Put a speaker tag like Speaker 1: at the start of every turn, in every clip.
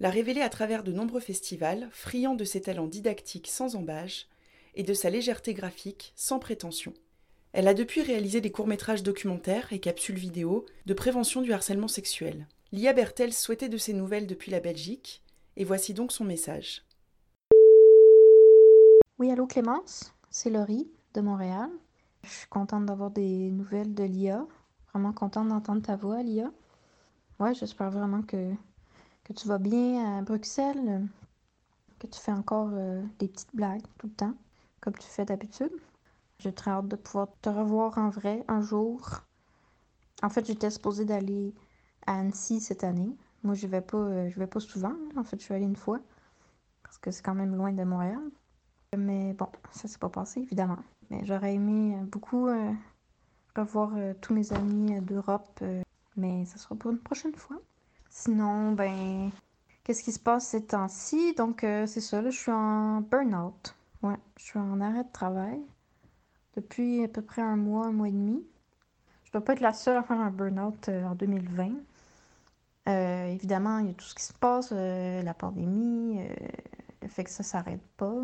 Speaker 1: l'a révélée à travers de nombreux festivals, friand de ses talents didactiques sans embâge et de sa légèreté graphique sans prétention. Elle a depuis réalisé des courts-métrages documentaires et capsules vidéo de prévention du harcèlement sexuel. Lia Bertels souhaitait de ses nouvelles depuis la Belgique, et voici donc son message.
Speaker 2: Oui, allô Clémence, c'est Laurie de Montréal. Je suis contente d'avoir des nouvelles de Lia. Vraiment contente d'entendre ta voix, Lia. Ouais, j'espère vraiment que, que tu vas bien à Bruxelles, que tu fais encore euh, des petites blagues tout le temps, comme tu fais d'habitude. J'ai très hâte de pouvoir te revoir en vrai un jour. En fait, j'étais supposée d'aller à Annecy cette année. Moi, je vais pas, euh, vais pas souvent. En fait, je suis allée une fois parce que c'est quand même loin de Montréal. Mais bon, ça s'est pas passé évidemment. Mais j'aurais aimé euh, beaucoup revoir tous mes amis d'Europe, mais ça sera pour une prochaine fois. Sinon, ben, qu'est-ce qui se passe ces temps-ci? Donc, c'est ça, là, je suis en burn-out. Ouais, je suis en arrêt de travail depuis à peu près un mois, un mois et demi. Je dois pas être la seule à faire un burn-out en 2020. évidemment, il y a tout ce qui se passe, la pandémie, le fait que ça s'arrête pas.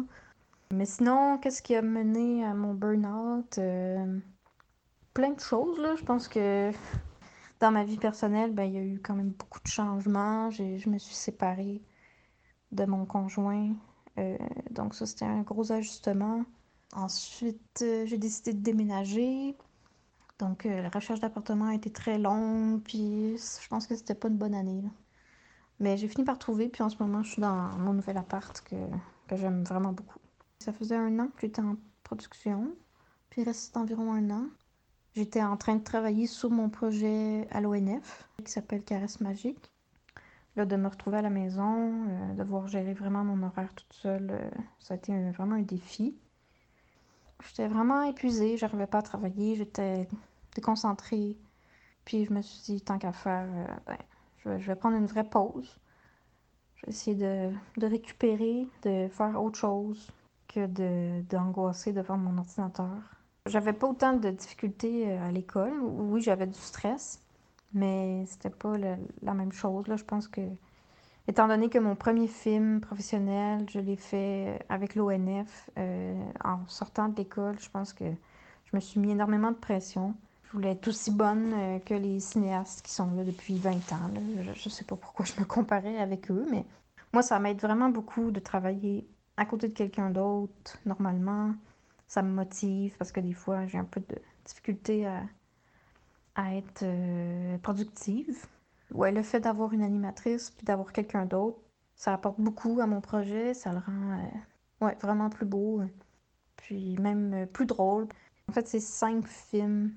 Speaker 2: Mais sinon, qu'est-ce qui a mené à mon burn-out? Euh, plein de choses, là. Je pense que dans ma vie personnelle, ben, il y a eu quand même beaucoup de changements. Je me suis séparée de mon conjoint. Euh, donc ça, c'était un gros ajustement. Ensuite, euh, j'ai décidé de déménager. Donc la recherche d'appartement a été très longue. Puis je pense que c'était pas une bonne année. Mais j'ai fini par trouver. Puis en ce moment, je suis dans mon nouvel appart que, que j'aime vraiment beaucoup. Ça faisait un an que j'étais en production, puis il reste environ un an. J'étais en train de travailler sur mon projet à l'ONF, qui s'appelle Caresse Magique. Là, de me retrouver à la maison, euh, de devoir gérer vraiment mon horaire toute seule, euh, ça a été vraiment un défi. J'étais vraiment épuisée, j'arrivais pas à travailler, j'étais déconcentrée. Puis je me suis dit, tant qu'à faire, euh, ben, je, vais, prendre une vraie pause. Je vais essayer de, de récupérer, de faire autre chose, que d'angoisser devant mon ordinateur. J'avais pas autant de difficultés euh, à l'école. Oui, j'avais du stress, mais c'était pas la même chose. Là. Je pense que, étant donné que mon premier film professionnel, je l'ai fait avec l'ONF euh, en sortant de l'école, je pense que je me suis mis énormément de pression. Je voulais être aussi bonne euh, que les cinéastes qui sont là depuis 20 ans. Je, je sais pas pourquoi je me comparais avec eux, mais moi, ça m'aide vraiment beaucoup de travailler à côté de quelqu'un d'autre, normalement, ça me motive parce que des fois, j'ai un peu de difficulté à, à être euh, productive. Ouais, le fait d'avoir une animatrice puis d'avoir quelqu'un d'autre, ça apporte beaucoup à mon projet, ça le rend euh, ouais, vraiment plus beau, puis même euh, plus drôle. En fait, c'est cinq films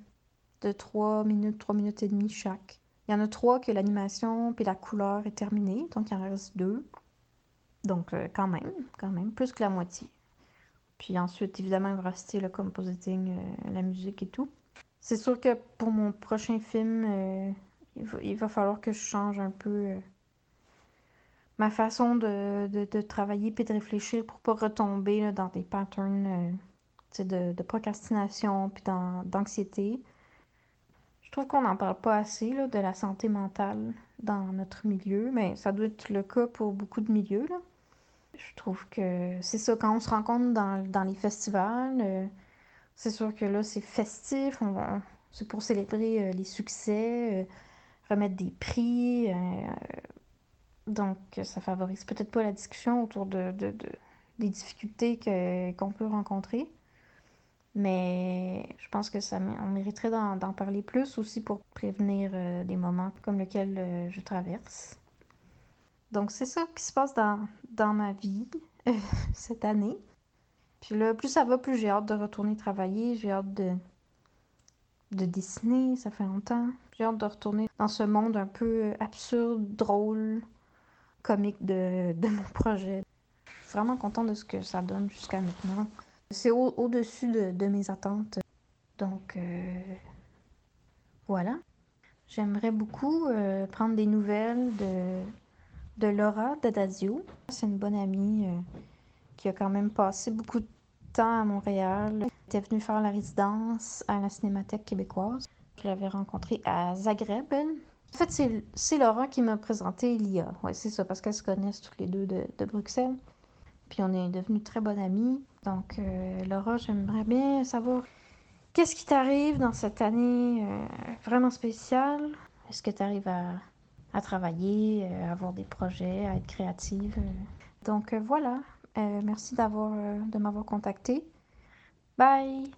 Speaker 2: de trois minutes, trois minutes et demie chaque. Il y en a trois que l'animation puis la couleur est terminée, donc il en reste deux. Donc, euh, quand même, quand même, plus que la moitié. Puis ensuite, évidemment, il va rester le compositing, euh, la musique et tout. C'est sûr que pour mon prochain film, euh, il, va, falloir que je change un peu ma façon de, de, travailler puis de réfléchir pour pas retomber dans des patterns de, de, procrastination puis d'anxiété. Je trouve qu'on n'en parle pas assez là, de la santé mentale dans notre milieu, mais ça doit être le cas pour beaucoup de milieux. Là. Je trouve que c'est ça, quand on se rencontre dans, dans les festivals, euh, c'est sûr que là, c'est festif, c'est pour célébrer euh, les succès, euh, remettre des prix. donc, ça favorise peut-être pas la discussion autour de, de, des difficultés qu'on peut rencontrer. Mais je pense que ça on mériterait d'en parler plus aussi pour prévenir des moments comme lequel je traverse. Donc, c'est ça qui se passe dans, dans ma vie cette année. Puis là, plus ça va, plus j'ai hâte de retourner travailler. J'ai hâte de, de dessiner, ça fait longtemps. J'ai hâte de retourner dans ce monde un peu absurde, drôle, comique de, de mon projet. Je suis vraiment contente de ce que ça donne jusqu'à maintenant. C'est au-dessus de, de, mes attentes. Donc, euh, voilà. J'aimerais beaucoup euh, prendre des nouvelles de, de Laura Dadazio. C'est une bonne amie euh, qui a quand même passé beaucoup de temps à Montréal. Elle était venue faire la résidence à la Cinémathèque québécoise. Je l'avais rencontrée à Zagreb. En fait, c'est Laura qui m'a présenté Elia. Ouais, c'est ça, parce qu'elles se connaissent toutes les deux de, de Bruxelles. Puis on est devenues très bonnes amies. Donc, euh, Laura, j'aimerais bien savoir qu'est-ce qui t'arrive dans cette année euh, vraiment spéciale? Est-ce que tu arrives à, à travailler, euh, à avoir des projets, à être créative? Donc, voilà. merci d'avoir de m'avoir contacté. Bye!